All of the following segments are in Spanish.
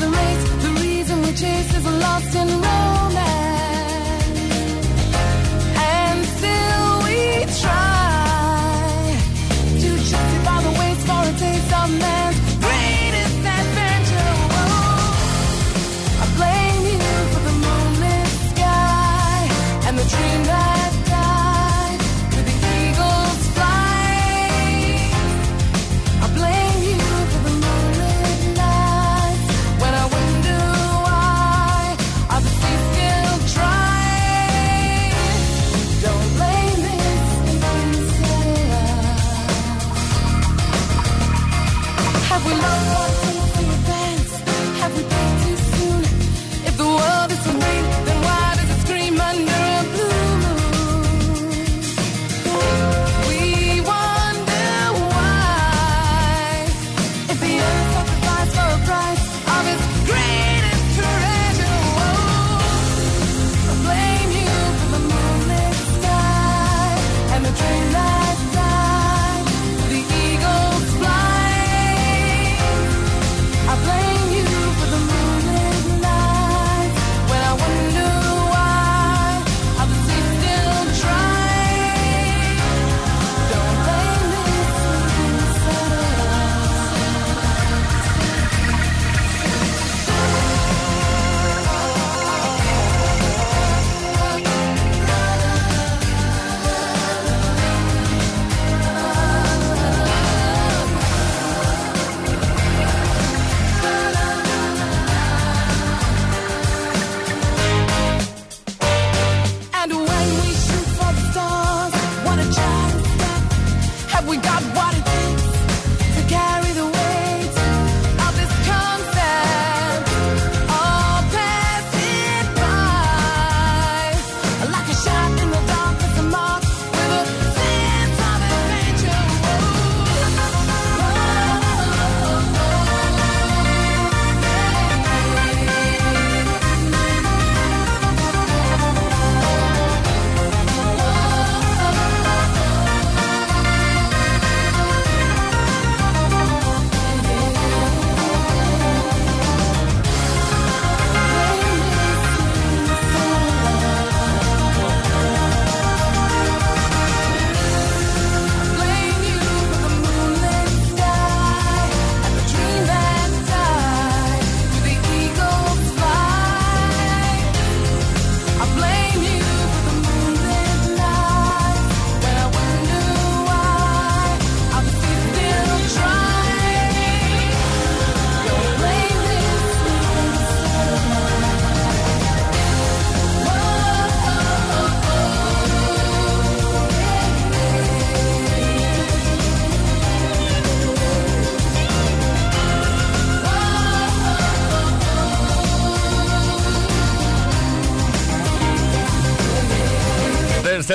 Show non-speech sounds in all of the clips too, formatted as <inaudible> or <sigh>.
The race. The reason we chase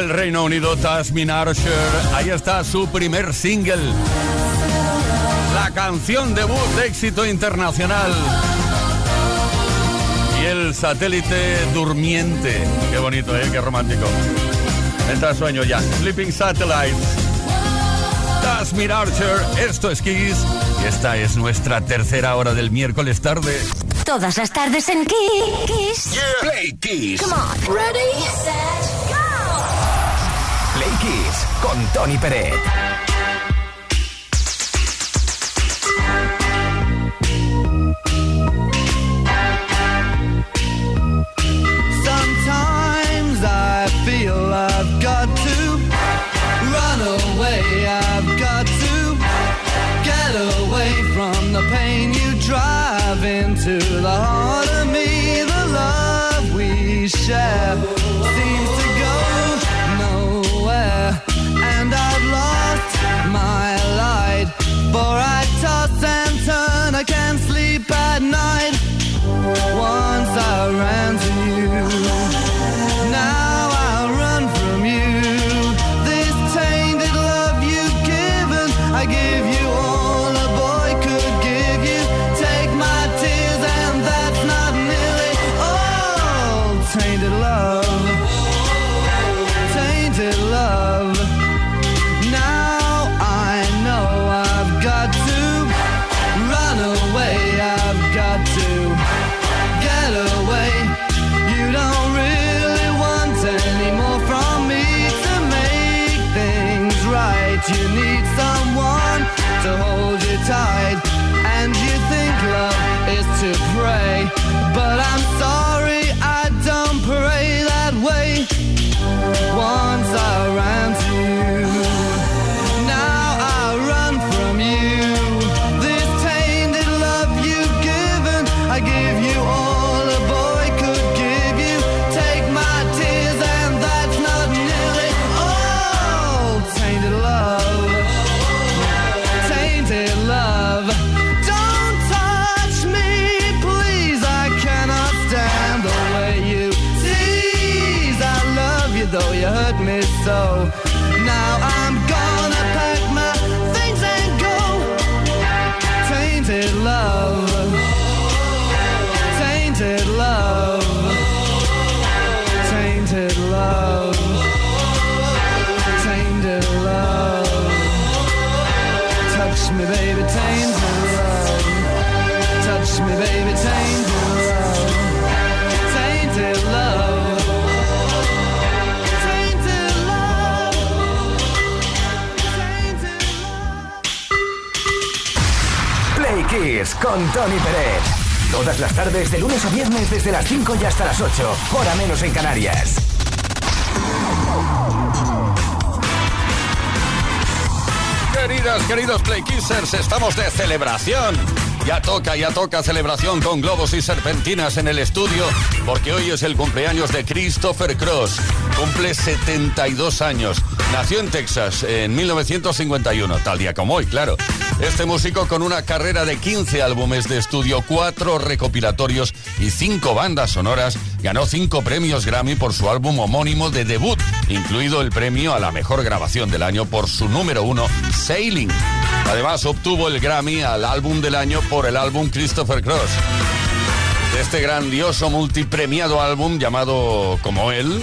el Reino Unido, Tasmin Archer. Ahí está su primer single. La canción debut de éxito internacional. Y el satélite durmiente. Qué bonito, ¿eh? Qué romántico. Entra sueño ya. Sleeping Satellite. Tasmin Archer. Esto es Kiss. Y esta es nuestra tercera hora del miércoles tarde. Todas las tardes en Kiss. Play Kiss. Come on. Ready, con Tony Peret. Sometimes I feel I've got to run away. I've got to get away from the pain you drive into the heart of me. The love we share me so. Now I'm gonna pack my things and go. Tainted love, tainted love, tainted love, tainted love. Touch me, baby, tainted love. Touch me, baby, Con Tony Pérez. Todas las tardes, de lunes a viernes, desde las 5 y hasta las 8. Hora menos en Canarias. Queridas, queridos Play Kissers, estamos de celebración. Ya toca, ya toca celebración con globos y serpentinas en el estudio, porque hoy es el cumpleaños de Christopher Cross. Cumple 72 años. Nació en Texas en 1951, tal día como hoy, claro. Este músico con una carrera de 15 álbumes de estudio, 4 recopilatorios y 5 bandas sonoras, ganó 5 premios Grammy por su álbum homónimo de debut, incluido el premio a la mejor grabación del año por su número 1, Sailing. Además, obtuvo el Grammy al álbum del año por el álbum Christopher Cross. De este grandioso multipremiado álbum llamado como él,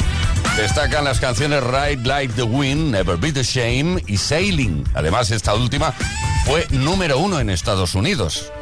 destacan las canciones Ride Like the Wind, Never Be the Shame y Sailing. Además, esta última fue número uno en Estados Unidos.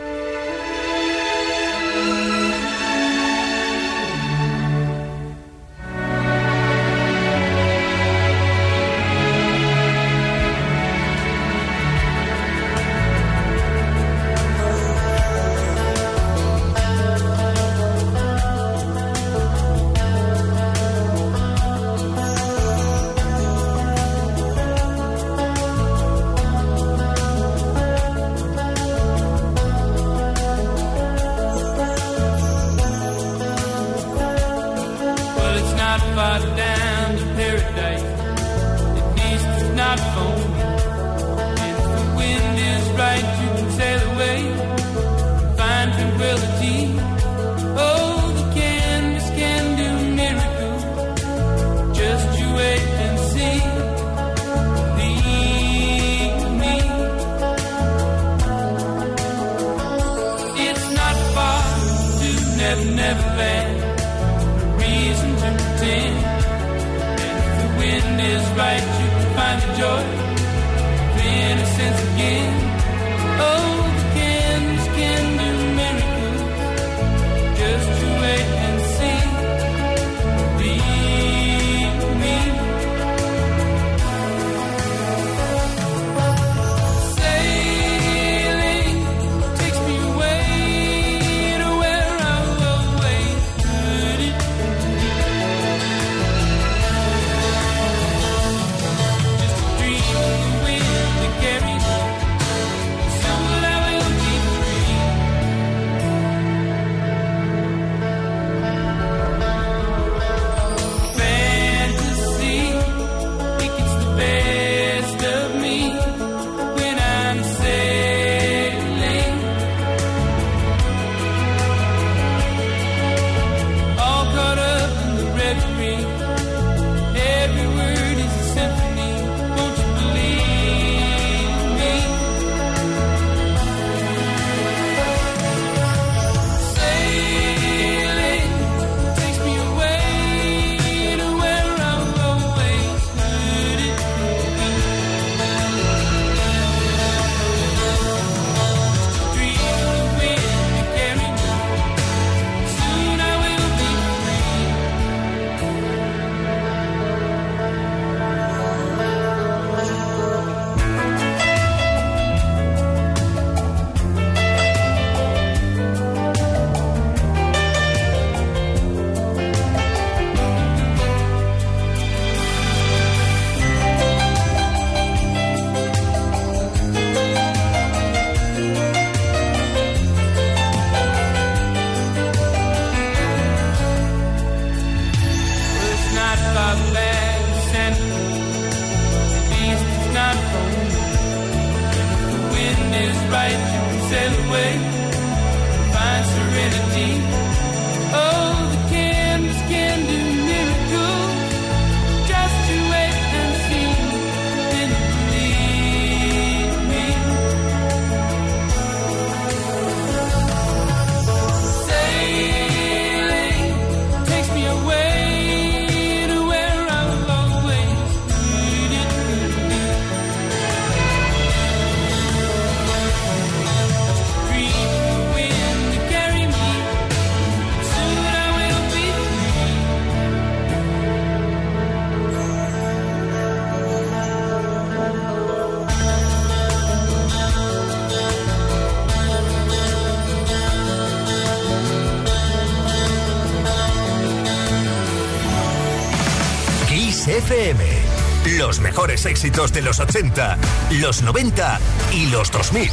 Mejores éxitos de los 80, los 90 y los 2000.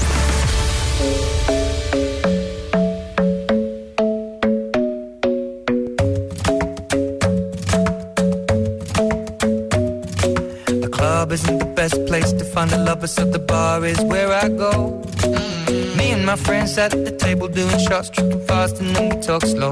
The club isn't the best place to find a lover, so the bar is where I go. Me and my friends at the table doing shots, tripping fast, and then we talk slow.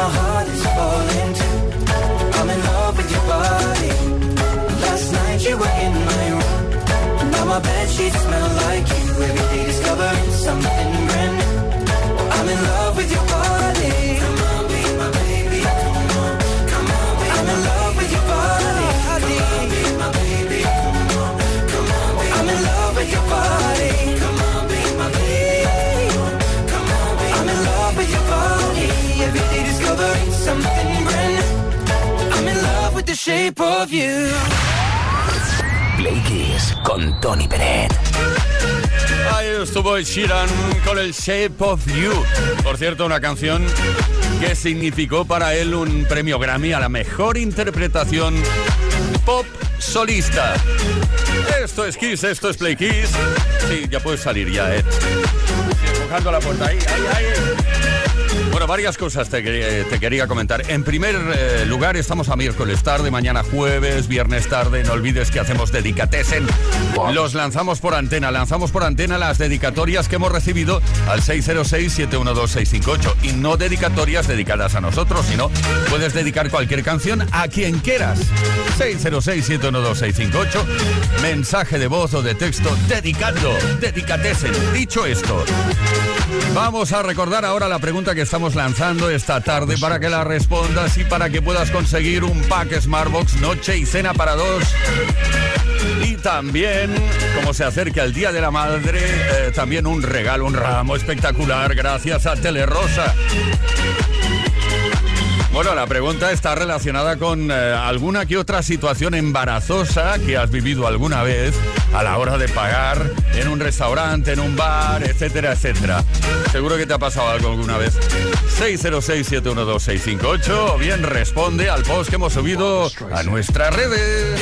My heart is falling. I'm in love with your body. Last night you were in my room. Now my smell like you. Every day discovering something brand new. I'm in love with your body. The shape of you. Play Kiss con Tony Peret. Ahí estuvo Sheeran con el Shape of You. Por cierto, una canción que significó para él un premio Grammy a la mejor interpretación pop solista. Esto es Kiss, esto es Play Kiss. Sí, ya puedes salir ya. Sí, empujando la puerta ahí, ahí, ahí. Bueno, varias cosas te, quería- te quería comentar. En primer eh, lugar, estamos a miércoles tarde, mañana jueves, viernes tarde. No olvides que hacemos Dedicatesen. Los lanzamos por antena. Lanzamos por antena las dedicatorias que hemos recibido al 606-712-658. Y no dedicatorias dedicadas a nosotros, sino puedes dedicar cualquier canción a quien quieras. 606-712-658. Mensaje de voz o de texto dedicando. Dedicatesen. Dicho esto. Vamos a recordar ahora la pregunta que estamos lanzando esta tarde para que la respondas y para que puedas conseguir un pack Smartbox noche y cena para dos y también, como se acerca el Día de la Madre, eh, también un regalo, un ramo espectacular gracias a Telerosa. Bueno, la pregunta está relacionada con eh, alguna que otra situación embarazosa que has vivido alguna vez a la hora de pagar en un restaurante, en un bar, etcétera, etcétera. Seguro que te ha pasado algo alguna vez. 606-712-658 o bien responde al post que hemos subido a nuestras redes.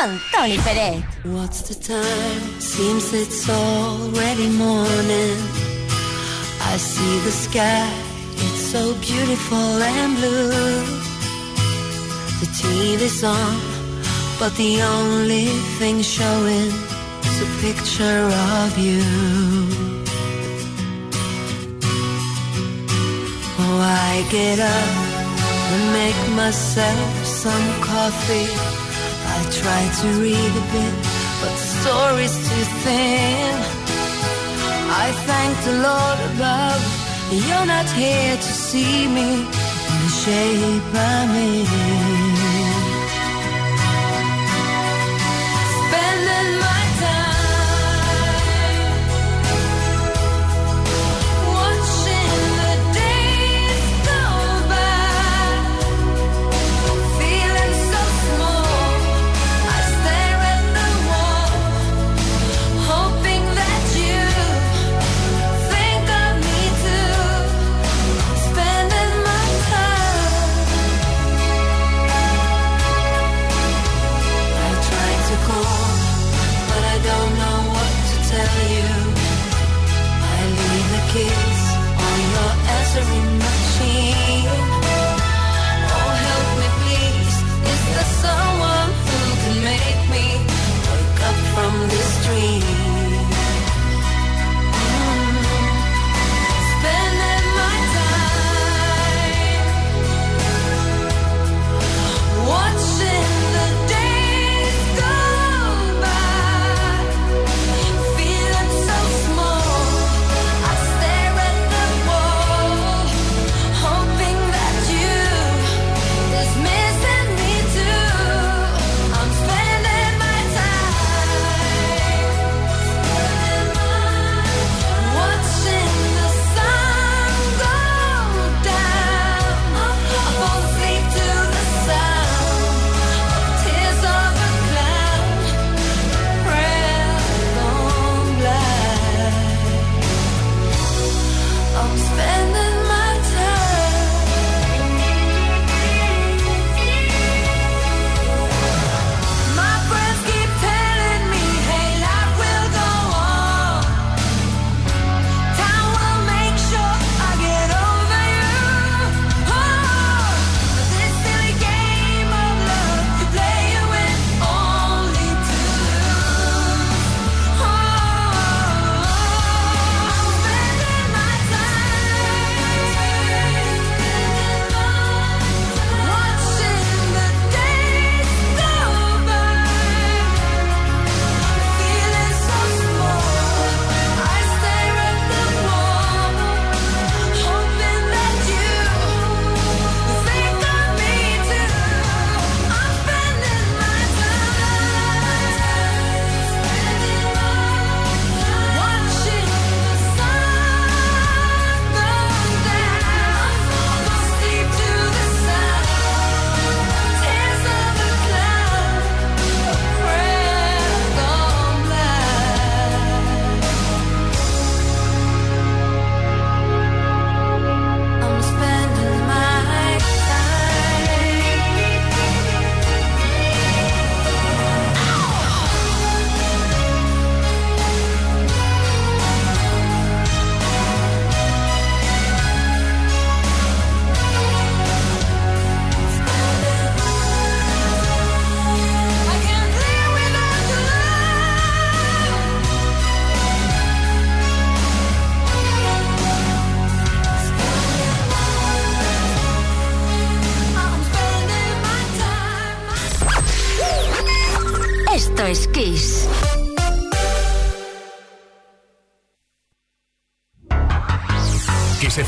Con Tony Pérez. What's the time? Seems it's already morning. I see the sky, it's so beautiful and blue. The TV's on, but the only thing showing is a picture of you. Oh, I get up and make myself some coffee try to read a bit, but the story's too thin. I thank the Lord above, you're not here to see me in the shape I'm in.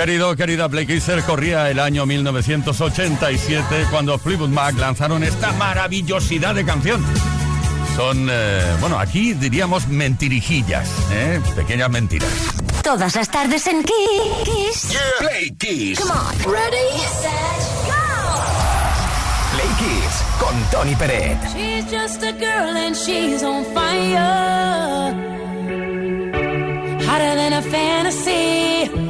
Querido, querida Play Kisser, corría el año 1987 cuando Fleetwood Mac lanzaron esta maravillosidad de canción. Son, eh, bueno, aquí diríamos mentirijillas, ¿eh? pequeñas mentiras. Todas las tardes en Kiss. Play Kiss. Come on. Ready, set, go. Play Kiss con Tony Peret. She's just a girl and she's on fire. Hotter than a fantasy.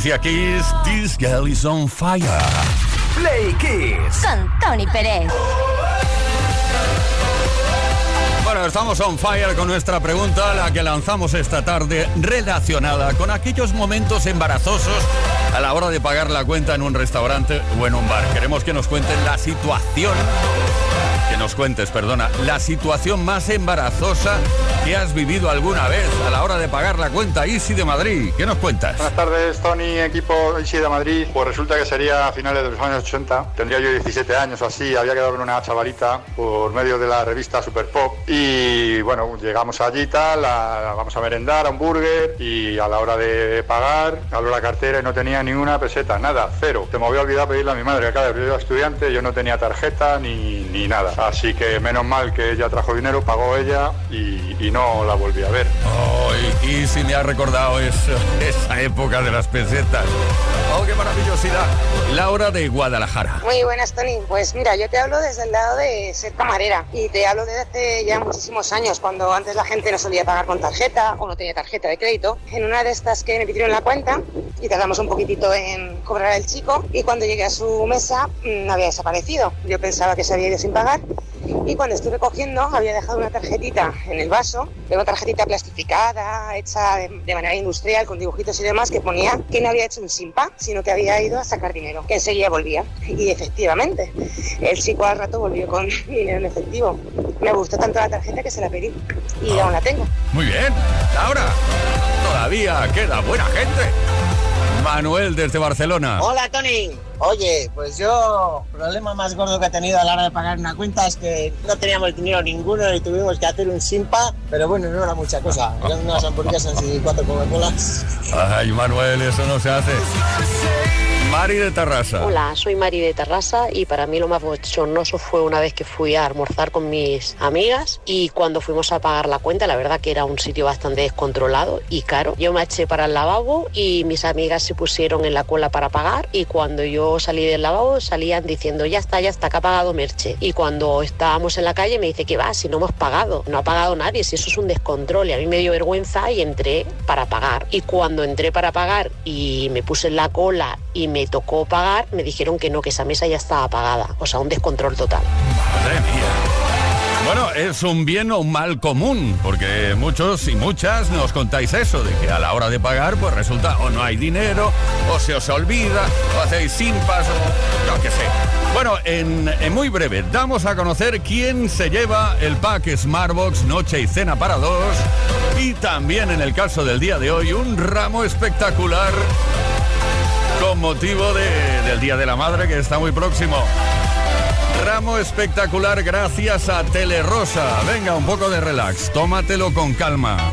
Alicia Keys, This Girl is on Fire. Play Kiss. Con Tony Pérez. Bueno, estamos on fire con nuestra pregunta, la que lanzamos esta tarde, relacionada con aquellos momentos embarazosos a la hora de pagar la cuenta en un restaurante o en un bar. Queremos que nos cuenten la situación, que nos cuentes, perdona, la situación más embarazosa que has vivido alguna vez a la hora de pagar la cuenta Easy de Madrid. ¿Qué nos cuentas? Buenas tardes, Tony, equipo Easy de Madrid. Pues resulta que sería a finales de los años 80. Tendría yo 17 años así. Había quedado con una chavalita por medio de la revista Super Pop. Y bueno, llegamos allí tal, a- vamos a merendar, a un burger. Y a la hora de pagar, abro la cartera y no tenía ni una peseta, nada, cero. Te me había olvidado pedirle a mi madre, que acá yo estudiante, yo no tenía tarjeta ni, ni nada. Así que menos mal que ella trajo dinero, pagó ella y, y no la volví a ver. Oh, y, y si me ha recordado eso, <laughs> esa época de las pesetas. Oh, qué maravillosidad. Laura de Guadalajara. Muy buenas, Tony. Pues mira, yo te hablo desde el lado de ser camarera y te hablo desde hace ya muchísimos años, cuando antes la gente no solía pagar con tarjeta o no tenía tarjeta de crédito. En una de estas que me pidieron la cuenta y tardamos un poquitito en cobrar al chico y cuando llegué a su mesa mm, había desaparecido. Yo pensaba que se había ido sin pagar y cuando estuve cogiendo había dejado una tarjetita en el vaso, de una tarjetita plastificada, hecha de, de manera industrial, con dibujitos y demás, que ponía que no había hecho un simpa, sino que había ido a sacar dinero, que enseguida volvía. Y efectivamente, el chico al rato volvió con <laughs> dinero en efectivo. Me gustó tanto la tarjeta que se la pedí y aún la tengo. Muy bien. Laura, todavía queda buena gente. Manuel desde Barcelona. Hola Tony. Oye, pues yo, el problema más gordo que he tenido a la hora de pagar una cuenta es que no teníamos dinero ninguno y tuvimos que hacer un simpa, pero bueno, no era mucha cosa. Eran unas hamburguesas y cuatro Coca-Colas. Ay, Manuel, eso no se hace. Mari de Tarrasa. Hola, soy Mari de Terrassa y para mí lo más bochornoso fue una vez que fui a almorzar con mis amigas y cuando fuimos a pagar la cuenta, la verdad que era un sitio bastante descontrolado y caro. Yo me eché para el lavabo y mis amigas se pusieron en la cola para pagar y cuando yo salí del lavabo salían diciendo ya está, ya está, que ha pagado Merche. Y cuando estábamos en la calle me dice que va, si no hemos pagado, no ha pagado nadie, si eso es un descontrol y a mí me dio vergüenza y entré para pagar. Y cuando entré para pagar y me puse en la cola y me tocó pagar, me dijeron que no, que esa mesa ya estaba pagada. O sea, un descontrol total. Madre mía. Bueno, es un bien o un mal común, porque muchos y muchas nos contáis eso, de que a la hora de pagar, pues resulta o no hay dinero, o se os olvida, o hacéis simpas, o yo qué sé. Bueno, en, en muy breve, damos a conocer quién se lleva el pack Smartbox Noche y Cena para dos, y también en el caso del día de hoy, un ramo espectacular con motivo de- del Día de la Madre que está muy próximo. Ramo espectacular gracias a Telerosa. Venga, un poco de relax, tómatelo con calma.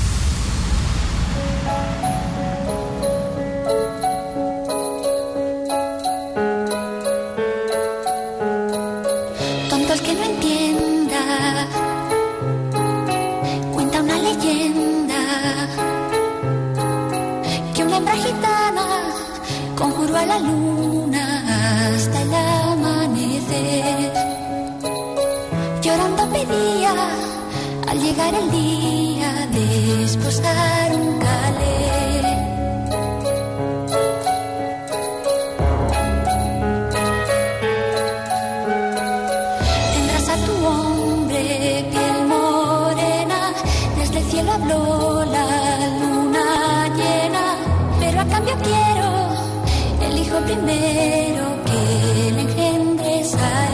cielo habló la luna llena, pero a cambio quiero el hijo primero que le engendres a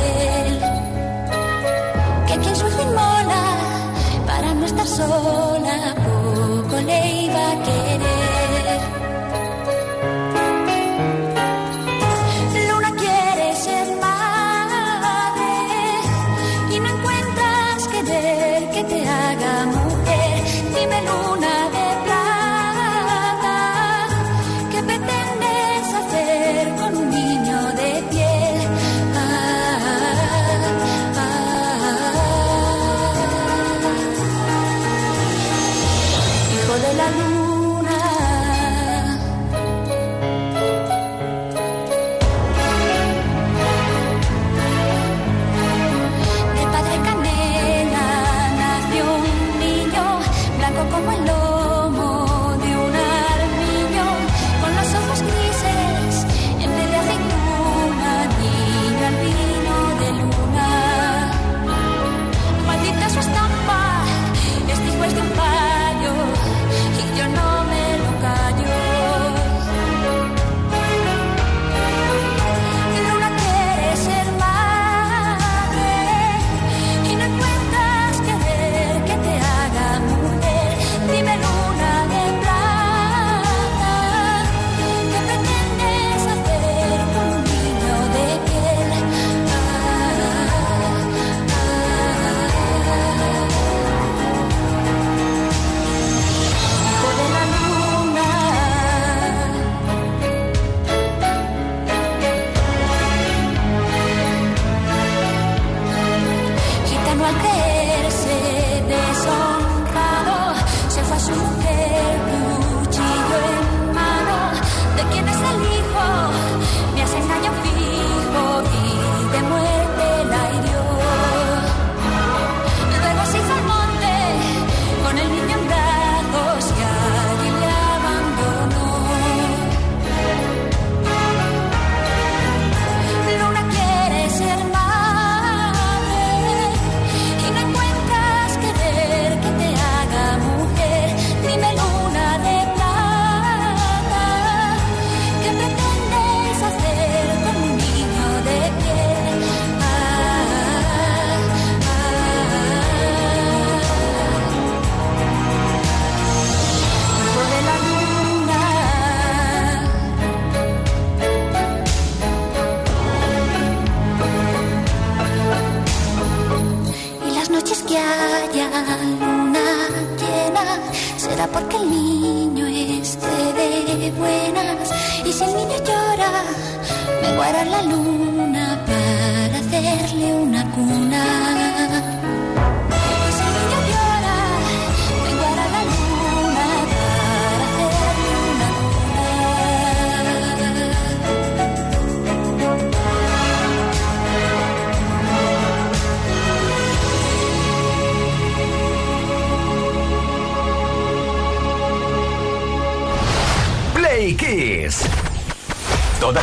él. Que quien sufre mola para no estar solo.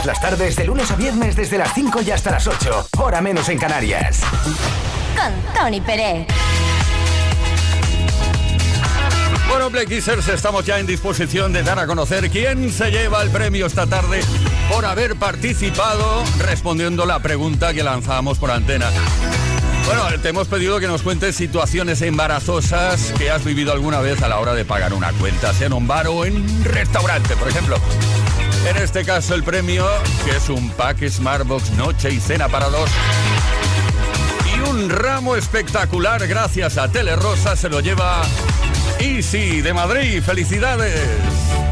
las tardes, de lunes a viernes, desde las 5 y hasta las 8. Hora menos en Canarias. Con Tony Pérez. Bueno, Play estamos ya en disposición de dar a conocer quién se lleva el premio esta tarde por haber participado respondiendo la pregunta que lanzamos por antena. Bueno, te hemos pedido que nos cuentes situaciones embarazosas que has vivido alguna vez a la hora de pagar una cuenta, sea en un bar o en un restaurante, por ejemplo. En este caso el premio, que es un pack Smartbox Noche y Cena para dos. Y un ramo espectacular gracias a Telerosa se lo lleva Easy de Madrid. ¡Felicidades!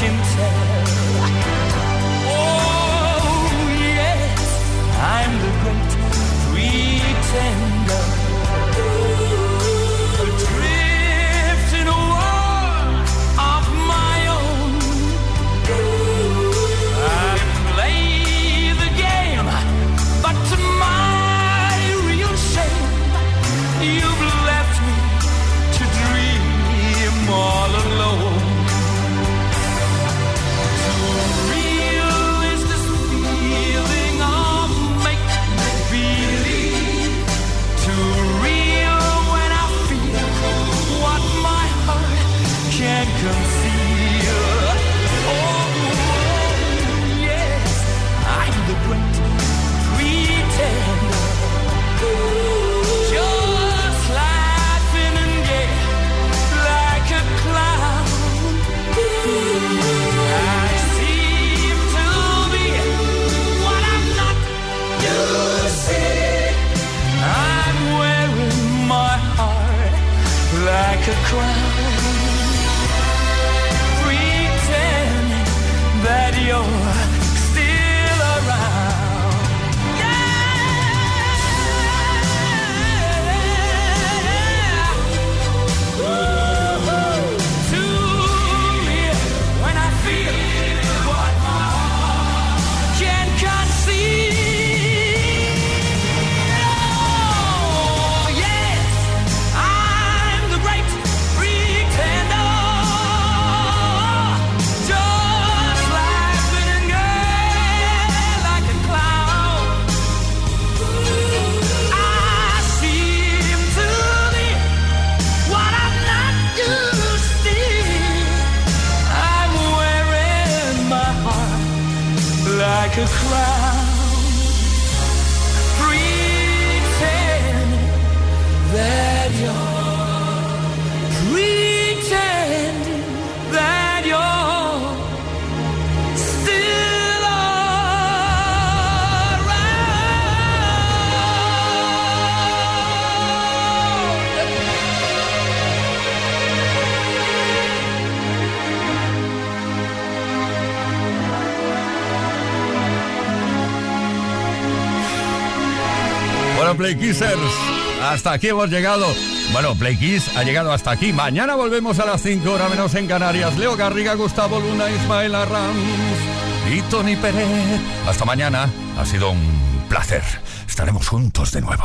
Can tell. Oh, yes, I'm the great pretender. Play Kissers, hasta aquí hemos llegado. Bueno, Play Kiss ha llegado hasta aquí. Mañana volvemos a las 5 horas menos en Canarias. Leo Garriga, Gustavo Luna, Ismael Arranz y Tony Pérez. Hasta mañana. Ha sido un placer. Estaremos juntos de nuevo.